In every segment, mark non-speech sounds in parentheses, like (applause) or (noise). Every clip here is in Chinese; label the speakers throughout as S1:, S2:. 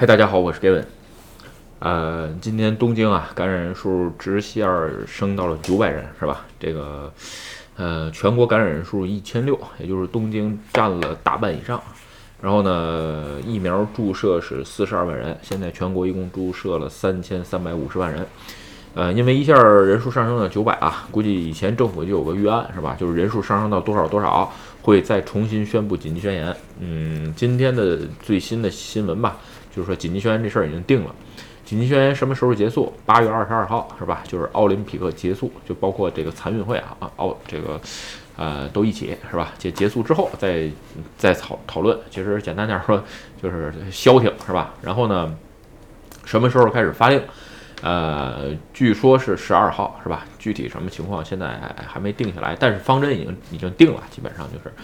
S1: 嗨，大家好，我是 Gavin。呃，今天东京啊，感染人数直线升到了九百人，是吧？这个，呃，全国感染人数一千六，也就是东京占了大半以上。然后呢，疫苗注射是四十二万人，现在全国一共注射了三千三百五十万人。呃，因为一下人数上升到九百啊，估计以前政府就有个预案，是吧？就是人数上升到多少多少，会再重新宣布紧急宣言。嗯，今天的最新的新闻吧，就是说紧急宣言这事儿已经定了。紧急宣言什么时候结束？八月二十二号，是吧？就是奥林匹克结束，就包括这个残运会啊，奥这个，呃，都一起，是吧？结结束之后再再讨讨论。其实简单点说，就是消停，是吧？然后呢，什么时候开始发令？呃，据说是十二号，是吧？具体什么情况现在还没定下来，但是方针已经已经定了，基本上就是。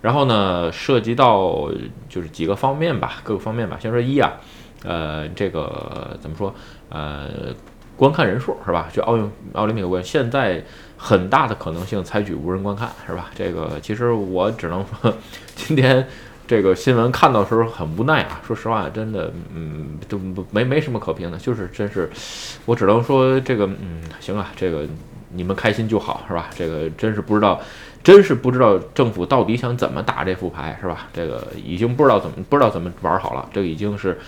S1: 然后呢，涉及到就是几个方面吧，各个方面吧。先说一啊。呃，这个怎么说？呃，观看人数是吧？就奥运奥林匹克，现在很大的可能性采取无人观看是吧？这个其实我只能说，今天这个新闻看到时候很无奈啊。说实话，真的，嗯，就没没什么可评的，就是真是，我只能说这个，嗯，行啊，这个你们开心就好是吧？这个真是不知道，真是不知道政府到底想怎么打这副牌是吧？这个已经不知道怎么不知道怎么玩好了，这个已经是。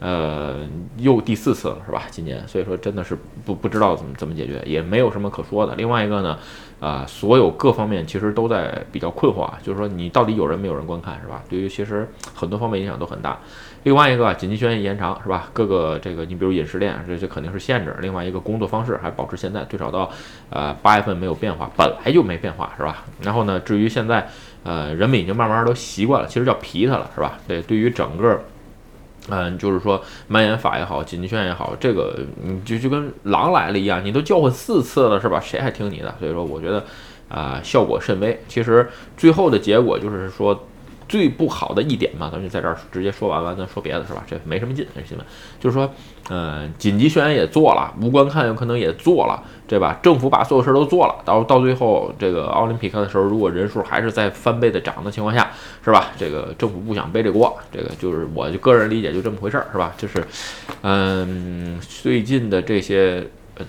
S1: 呃，又第四次了，是吧？今年，所以说真的是不不知道怎么怎么解决，也没有什么可说的。另外一个呢，啊，所有各方面其实都在比较困惑啊，就是说你到底有人没有人观看，是吧？对于其实很多方面影响都很大。另外一个紧急宣言延长，是吧？各个这个你比如饮食链，这这肯定是限制。另外一个工作方式还保持现在，最少到呃八月份没有变化，本来就没变化，是吧？然后呢，至于现在，呃，人们已经慢慢都习惯了，其实叫皮它了，是吧？对，对于整个。嗯，就是说蔓延法也好，紧急宣言也好，这个你就就跟狼来了一样，你都叫唤四次了，是吧？谁还听你的？所以说，我觉得啊，效果甚微。其实最后的结果就是说。最不好的一点嘛，咱就在这儿直接说完了，咱说别的是吧？这没什么劲，这新闻就是说，嗯，紧急宣言也做了，无观看有可能也做了，对吧？政府把所有事儿都做了，到到最后这个奥林匹克的时候，如果人数还是在翻倍的涨的情况下，是吧？这个政府不想背这锅，这个就是我就个人理解就这么回事儿，是吧？就是，嗯，最近的这些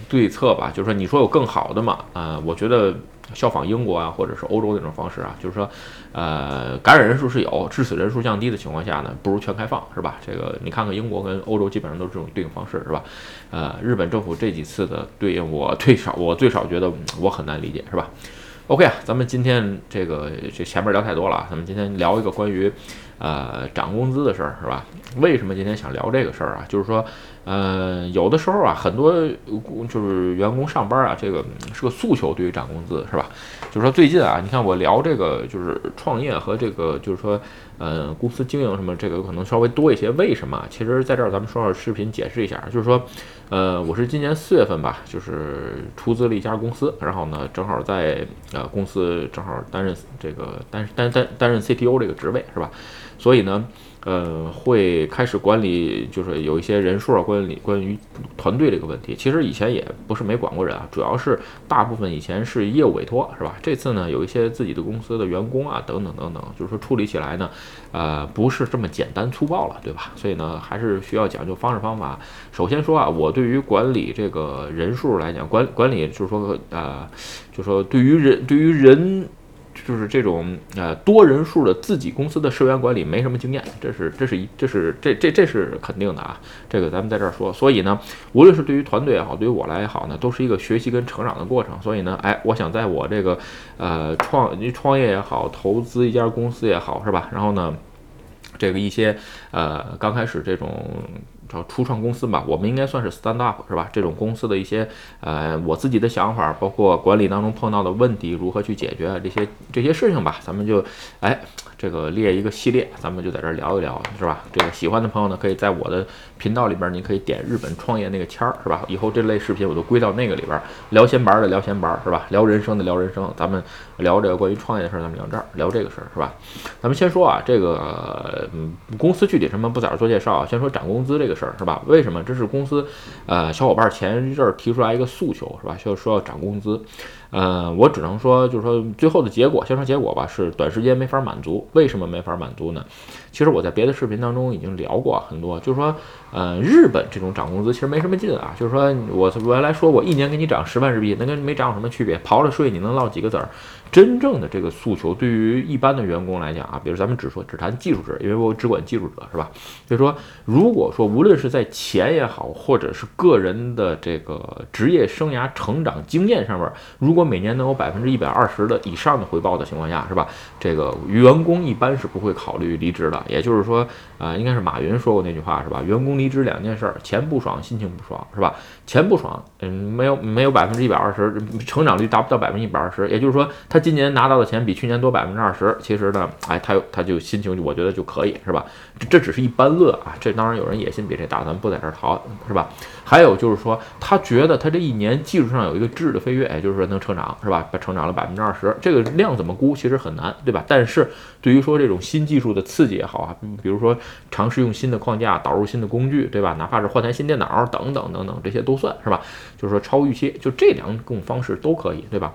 S1: 对策吧，就是说你说有更好的嘛？啊，我觉得。效仿英国啊，或者是欧洲那种方式啊，就是说，呃，感染人数是有，致死人数降低的情况下呢，不如全开放，是吧？这个你看看英国跟欧洲基本上都是这种对应方式，是吧？呃，日本政府这几次的对应，我最少我最少觉得我很难理解，是吧？OK 啊，咱们今天这个这前面聊太多了，咱们今天聊一个关于。呃，涨工资的事儿是吧？为什么今天想聊这个事儿啊？就是说，呃，有的时候啊，很多就是员工上班啊，这个是个诉求，对于涨工资是吧？就是说最近啊，你看我聊这个就是创业和这个就是说，呃，公司经营什么这个可能稍微多一些。为什么？其实在这儿咱们说说视频解释一下，就是说，呃，我是今年四月份吧，就是出资了一家公司，然后呢，正好在呃公司正好担任这个担担担担任 CTO 这个职位是吧？所以呢，呃，会开始管理，就是有一些人数啊，管理关于团队这个问题。其实以前也不是没管过人啊，主要是大部分以前是业务委托，是吧？这次呢，有一些自己的公司的员工啊，等等等等，就是说处理起来呢，呃，不是这么简单粗暴了，对吧？所以呢，还是需要讲究方式方法。首先说啊，我对于管理这个人数来讲，管管理就是说，呃，就是说对于人，对于人。就是这种呃多人数的自己公司的社员管理没什么经验，这是这是一这是这这这是肯定的啊，这个咱们在这儿说。所以呢，无论是对于团队也好，对于我来也好呢，都是一个学习跟成长的过程。所以呢，哎，我想在我这个呃创你创业也好，投资一家公司也好，是吧？然后呢，这个一些呃刚开始这种。叫初创公司吧，我们应该算是 stand up 是吧？这种公司的一些呃，我自己的想法，包括管理当中碰到的问题，如何去解决这些这些事情吧，咱们就哎。这个列一个系列，咱们就在这儿聊一聊，是吧？这个喜欢的朋友呢，可以在我的频道里边，你可以点日本创业那个签儿，是吧？以后这类视频我都归到那个里边，聊闲白的聊闲白，是吧？聊人生的聊人生，咱们聊这个关于创业的事儿，咱们聊这儿聊这个事儿，是吧？咱们先说啊，这个嗯，公司具体什么不在这儿做介绍啊，先说涨工资这个事儿，是吧？为什么？这是公司呃小伙伴前一阵儿提出来一个诉求，是吧？需要说要涨工资。呃，我只能说，就是说最后的结果，先说结果吧，是短时间没法满足。为什么没法满足呢？其实我在别的视频当中已经聊过很多，就是说，呃，日本这种涨工资其实没什么劲啊。就是说我原来说过，一年给你涨十万日币，那跟没涨有什么区别？刨了税，你能落几个子儿？真正的这个诉求，对于一般的员工来讲啊，比如咱们只说只谈技术值，因为我只管技术者，是吧？就是说，如果说无论是在钱也好，或者是个人的这个职业生涯成长经验上面，如果每年能有百分之一百二十的以上的回报的情况下，是吧？这个员工一般是不会考虑离职的。也就是说，啊，应该是马云说过那句话，是吧？员工离职两件事儿，钱不爽，心情不爽，是吧？钱不爽，嗯，没有没有百分之一百二十，成长率达不到百分之一百二十，也就是说他。今年拿到的钱比去年多百分之二十，其实呢，哎，他有他就心情，我觉得就可以，是吧？这只是一般乐啊，这当然有人野心比这大，咱不在这儿讨，是吧？还有就是说，他觉得他这一年技术上有一个质的飞跃，也就是说能成长，是吧？成长了百分之二十，这个量怎么估，其实很难，对吧？但是对于说这种新技术的刺激也好啊，比如说尝试用新的框架，导入新的工具，对吧？哪怕是换台新电脑等等等等，这些都算是吧？就是说超预期，就这两种方式都可以，对吧？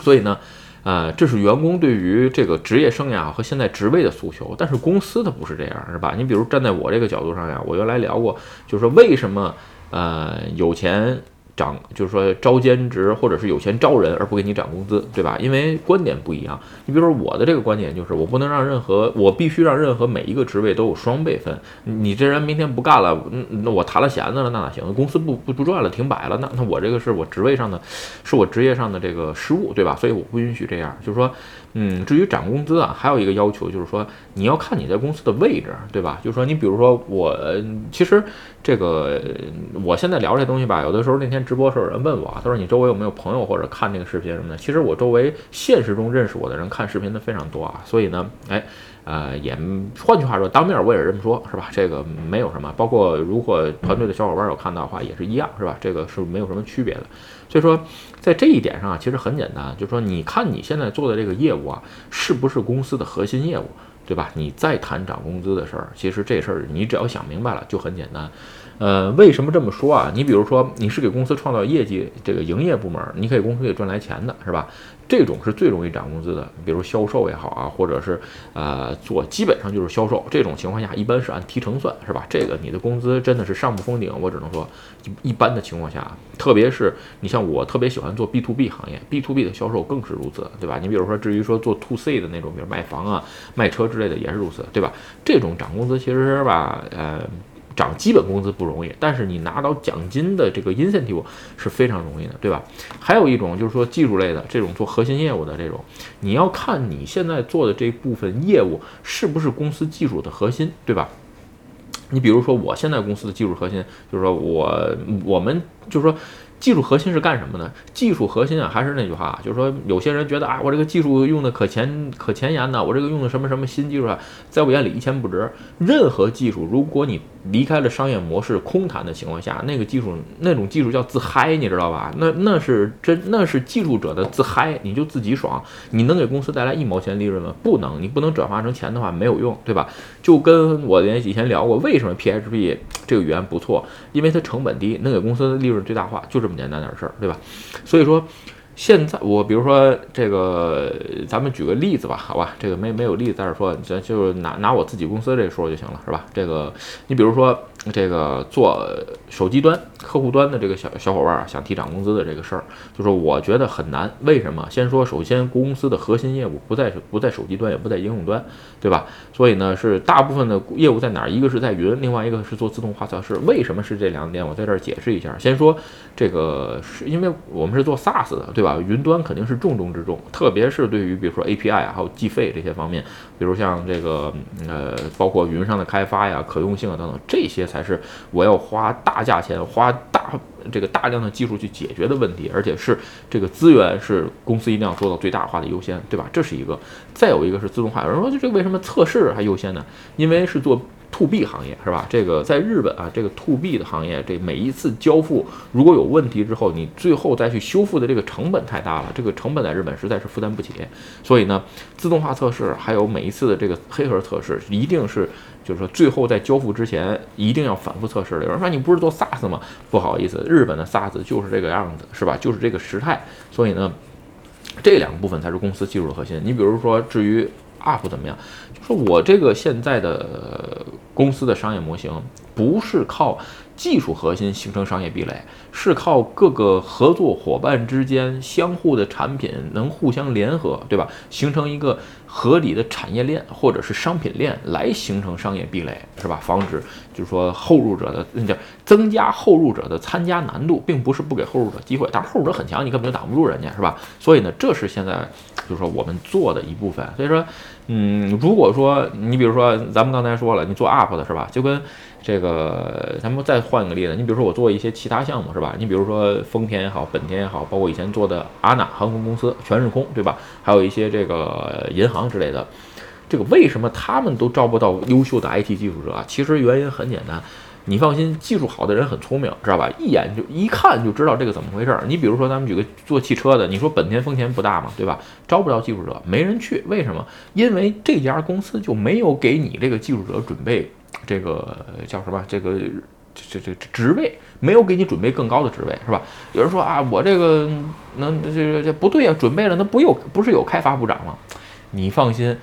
S1: 所以呢，呃，这是员工对于这个职业生涯和现在职位的诉求，但是公司它不是这样，是吧？你比如站在我这个角度上呀，我原来聊过，就是说为什么呃有钱。涨就是说招兼职或者是有钱招人而不给你涨工资，对吧？因为观点不一样。你比如说我的这个观点就是，我不能让任何，我必须让任何每一个职位都有双倍份。你这人明天不干了，那我谈了闲子了，那哪行？公司不不不赚了，停摆了，那那我这个是我职位上的，是我职业上的这个失误，对吧？所以我不允许这样。就是说，嗯，至于涨工资啊，还有一个要求就是说，你要看你在公司的位置，对吧？就是说，你比如说我，其实这个我现在聊这东西吧，有的时候那天。直播时候有人问我，他说你周围有没有朋友或者看这个视频什么的？其实我周围现实中认识我的人看视频的非常多啊，所以呢，哎，呃，也换句话说，当面我也这么说，是吧？这个没有什么，包括如果团队的小伙伴有看到的话，也是一样，是吧？这个是没有什么区别的。所以说，在这一点上啊，其实很简单，就是说，你看你现在做的这个业务我，是不是公司的核心业务，对吧？你再谈涨工资的事儿，其实这事儿你只要想明白了就很简单。呃，为什么这么说啊？你比如说，你是给公司创造业绩，这个营业部门，你可以公司给赚来钱的，是吧？这种是最容易涨工资的，比如销售也好啊，或者是呃做，基本上就是销售。这种情况下，一般是按提成算，是吧？这个你的工资真的是上不封顶。我只能说，一般的情况下，特别是你像我特别喜欢做 B to B 行业，B to B 的销售更是如此，对吧？你比如说，至于说做 To C 的那种，比如卖房啊、卖车之类的，也是如此，对吧？这种涨工资其实吧，呃。涨基本工资不容易，但是你拿到奖金的这个 incentive 是非常容易的，对吧？还有一种就是说技术类的这种做核心业务的这种，你要看你现在做的这部分业务是不是公司技术的核心，对吧？你比如说我现在公司的技术核心，就是说我我们就是说。技术核心是干什么呢？技术核心啊，还是那句话，就是说，有些人觉得啊，我这个技术用的可前可前沿呢，我这个用的什么什么新技术啊，在我眼里一钱不值。任何技术，如果你离开了商业模式空谈的情况下，那个技术那种技术叫自嗨，你知道吧？那那是真，那是技术者的自嗨，你就自己爽。你能给公司带来一毛钱利润吗？不能，你不能转化成钱的话没有用，对吧？就跟我连以前聊过，为什么 PHP 这个语言不错，因为它成本低，能给公司的利润最大化，就这么简单点事儿，对吧？所以说。现在我比如说这个，咱们举个例子吧，好吧，这个没没有例子在这说，咱就拿拿我自己公司这说就行了，是吧？这个你比如说这个做手机端客户端的这个小小伙伴儿想提涨工资的这个事儿，就说我觉得很难。为什么？先说首先公司的核心业务不在不在手机端，也不在应用端，对吧？所以呢是大部分的业务在哪儿？一个是在云，另外一个是做自动化测试。为什么是这两点？我在这儿解释一下。先说这个是因为我们是做 SaaS 的，对吧？云端肯定是重中之重，特别是对于比如说 API 啊，还有计费这些方面，比如像这个呃，包括云上的开发呀、可用性啊等等，这些才是我要花大价钱、花大这个大量的技术去解决的问题，而且是这个资源是公司一定要做到最大化的优先，对吧？这是一个。再有一个是自动化，有人说就这个为什么测试还优先呢？因为是做。To B 行业是吧？这个在日本啊，这个 to B 的行业，这每一次交付如果有问题之后，你最后再去修复的这个成本太大了，这个成本在日本实在是负担不起。所以呢，自动化测试还有每一次的这个黑盒测试，一定是就是说最后在交付之前一定要反复测试的。有人说你不是做 SaaS 吗？不好意思，日本的 SaaS 就是这个样子，是吧？就是这个时态。所以呢，这两个部分才是公司技术的核心。你比如说，至于 UP 怎么样？就说我这个现在的公司的商业模型不是靠技术核心形成商业壁垒，是靠各个合作伙伴之间相互的产品能互相联合，对吧？形成一个合理的产业链或者是商品链来形成商业壁垒，是吧？防止就是说后入者的那叫增加后入者的参加难度，并不是不给后入者机会，但是后入者很强，你根本就挡不住人家，是吧？所以呢，这是现在就是说我们做的一部分。所以说。嗯，如果说你比如说咱们刚才说了，你做 UP 的是吧？就跟这个咱们再换一个例子，你比如说我做一些其他项目是吧？你比如说丰田也好，本田也好，包括以前做的阿纳航空公司、全日空对吧？还有一些这个银行之类的，这个为什么他们都招不到优秀的 IT 技术者啊？其实原因很简单。你放心，技术好的人很聪明，知道吧？一眼就一看就知道这个怎么回事儿。你比如说，咱们举个做汽车的，你说本田、丰田不大嘛，对吧？招不着技术者，没人去，为什么？因为这家公司就没有给你这个技术者准备这个叫什么？这个这这这职位没有给你准备更高的职位，是吧？有人说啊，我这个能这这这不对呀，准备了那不又不是有开发部长吗？你放心。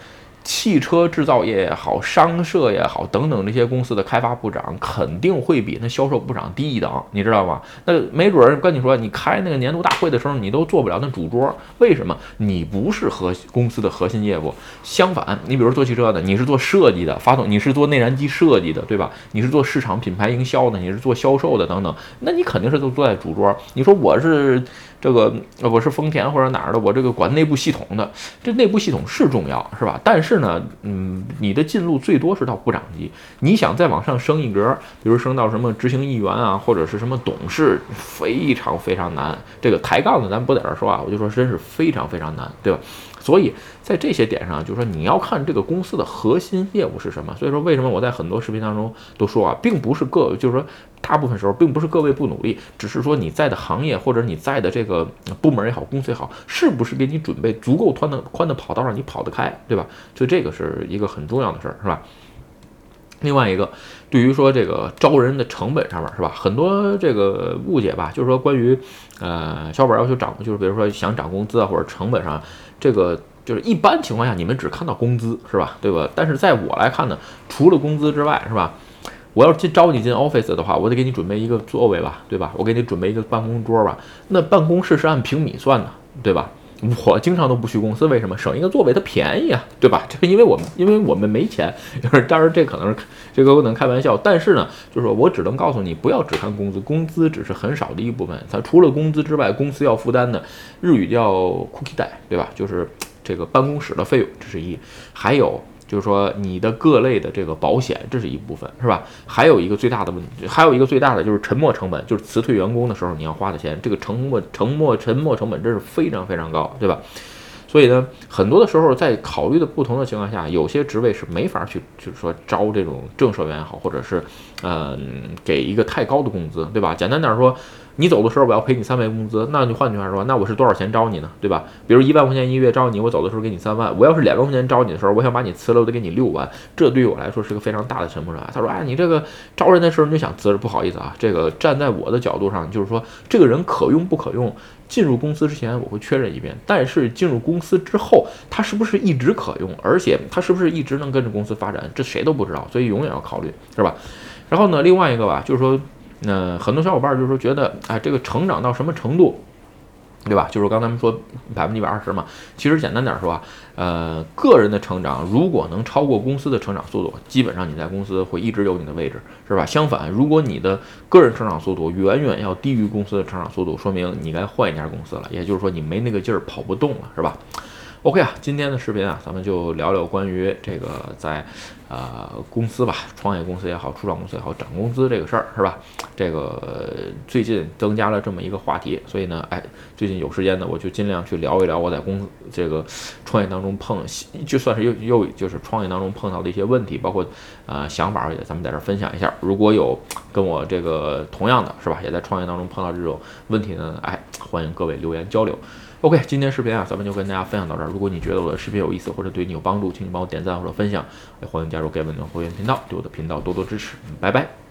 S1: 汽车制造业也好，商社也好，等等这些公司的开发部长肯定会比那销售部长低一等，你知道吗？那没准儿跟你说，你开那个年度大会的时候，你都做不了那主桌，为什么？你不是核公司的核心业务。相反，你比如做汽车的，你是做设计的，发动你是做内燃机设计的，对吧？你是做市场品牌营销的，你是做销售的等等，那你肯定是都坐在主桌。你说我是。这个我是丰田或者哪儿的，我这个管内部系统的，这内部系统是重要，是吧？但是呢，嗯，你的进路最多是到部长级，你想再往上升一格，比如升到什么执行议员啊，或者是什么董事，非常非常难。这个抬杠的咱不在这儿说啊，我就说真是非常非常难，对吧？所以在这些点上，就是说你要看这个公司的核心业务是什么。所以说，为什么我在很多视频当中都说啊，并不是各，就是说大部分时候并不是各位不努力，只是说你在的行业或者你在的这个部门也好，公司也好，是不是给你准备足够宽的宽的跑道让你跑得开，对吧？所以这个是一个很重要的事儿，是吧？另外一个，对于说这个招人的成本上面，是吧？很多这个误解吧，就是说关于呃小伙伴要求涨，就是比如说想涨工资啊，或者成本上。这个就是一般情况下，你们只看到工资是吧？对吧？但是在我来看呢，除了工资之外，是吧？我要进招你进 office 的话，我得给你准备一个座位吧，对吧？我给你准备一个办公桌吧。那办公室是按平米算的，对吧？我经常都不去公司，为什么？省一个座位它便宜啊，对吧？这 (laughs) 是因为我们因为我们没钱。就 (laughs) 是当然这可能是这个不能开玩笑，但是呢，就是说我只能告诉你，不要只看工资，工资只是很少的一部分。它除了工资之外，公司要负担的日语叫 cookie 代，对吧？就是这个办公室的费用，这是一，还有。就是说，你的各类的这个保险，这是一部分，是吧？还有一个最大的问题，还有一个最大的就是沉没成本，就是辞退员工的时候你要花的钱，这个沉没、沉没、沉没成本，这是非常非常高，对吧？所以呢，很多的时候在考虑的不同的情况下，有些职位是没法去，就是说招这种正社员也好，或者是，嗯，给一个太高的工资，对吧？简单点说。你走的时候我要赔你三倍工资，那你换句话说，那我是多少钱招你呢？对吧？比如一万块钱一个月招你，我走的时候给你三万。我要是两万块钱招你的时候，我想把你辞了，我得给你六万。这对于我来说是个非常大的沉没成本。他说：“哎，你这个招人的时候你就想辞，不好意思啊，这个站在我的角度上，就是说这个人可用不可用，进入公司之前我会确认一遍。但是进入公司之后，它是不是一直可用，而且它是不是一直能跟着公司发展，这谁都不知道，所以永远要考虑，是吧？然后呢，另外一个吧，就是说。那很多小伙伴就是说觉得，哎，这个成长到什么程度，对吧？就是刚才我们说百分之一百二十嘛。其实简单点说啊，呃，个人的成长如果能超过公司的成长速度，基本上你在公司会一直有你的位置，是吧？相反，如果你的个人成长速度远远要低于公司的成长速度，说明你该换一家公司了。也就是说，你没那个劲儿跑不动了，是吧？OK 啊，今天的视频啊，咱们就聊聊关于这个在呃公司吧，创业公司也好，初创公司也好，涨工资这个事儿是吧？这个最近增加了这么一个话题，所以呢，哎，最近有时间呢，我就尽量去聊一聊我在公这个创业当中碰，就算是又又就是创业当中碰到的一些问题，包括啊想法也咱们在这儿分享一下。如果有跟我这个同样的是吧，也在创业当中碰到这种问题呢，哎，欢迎各位留言交流。OK，今天视频啊，咱们就跟大家分享到这儿。如果你觉得我的视频有意思或者对你有帮助，请你帮我点赞或者分享，也欢迎加入盖文的会员频道，对我的频道多多支持。拜拜。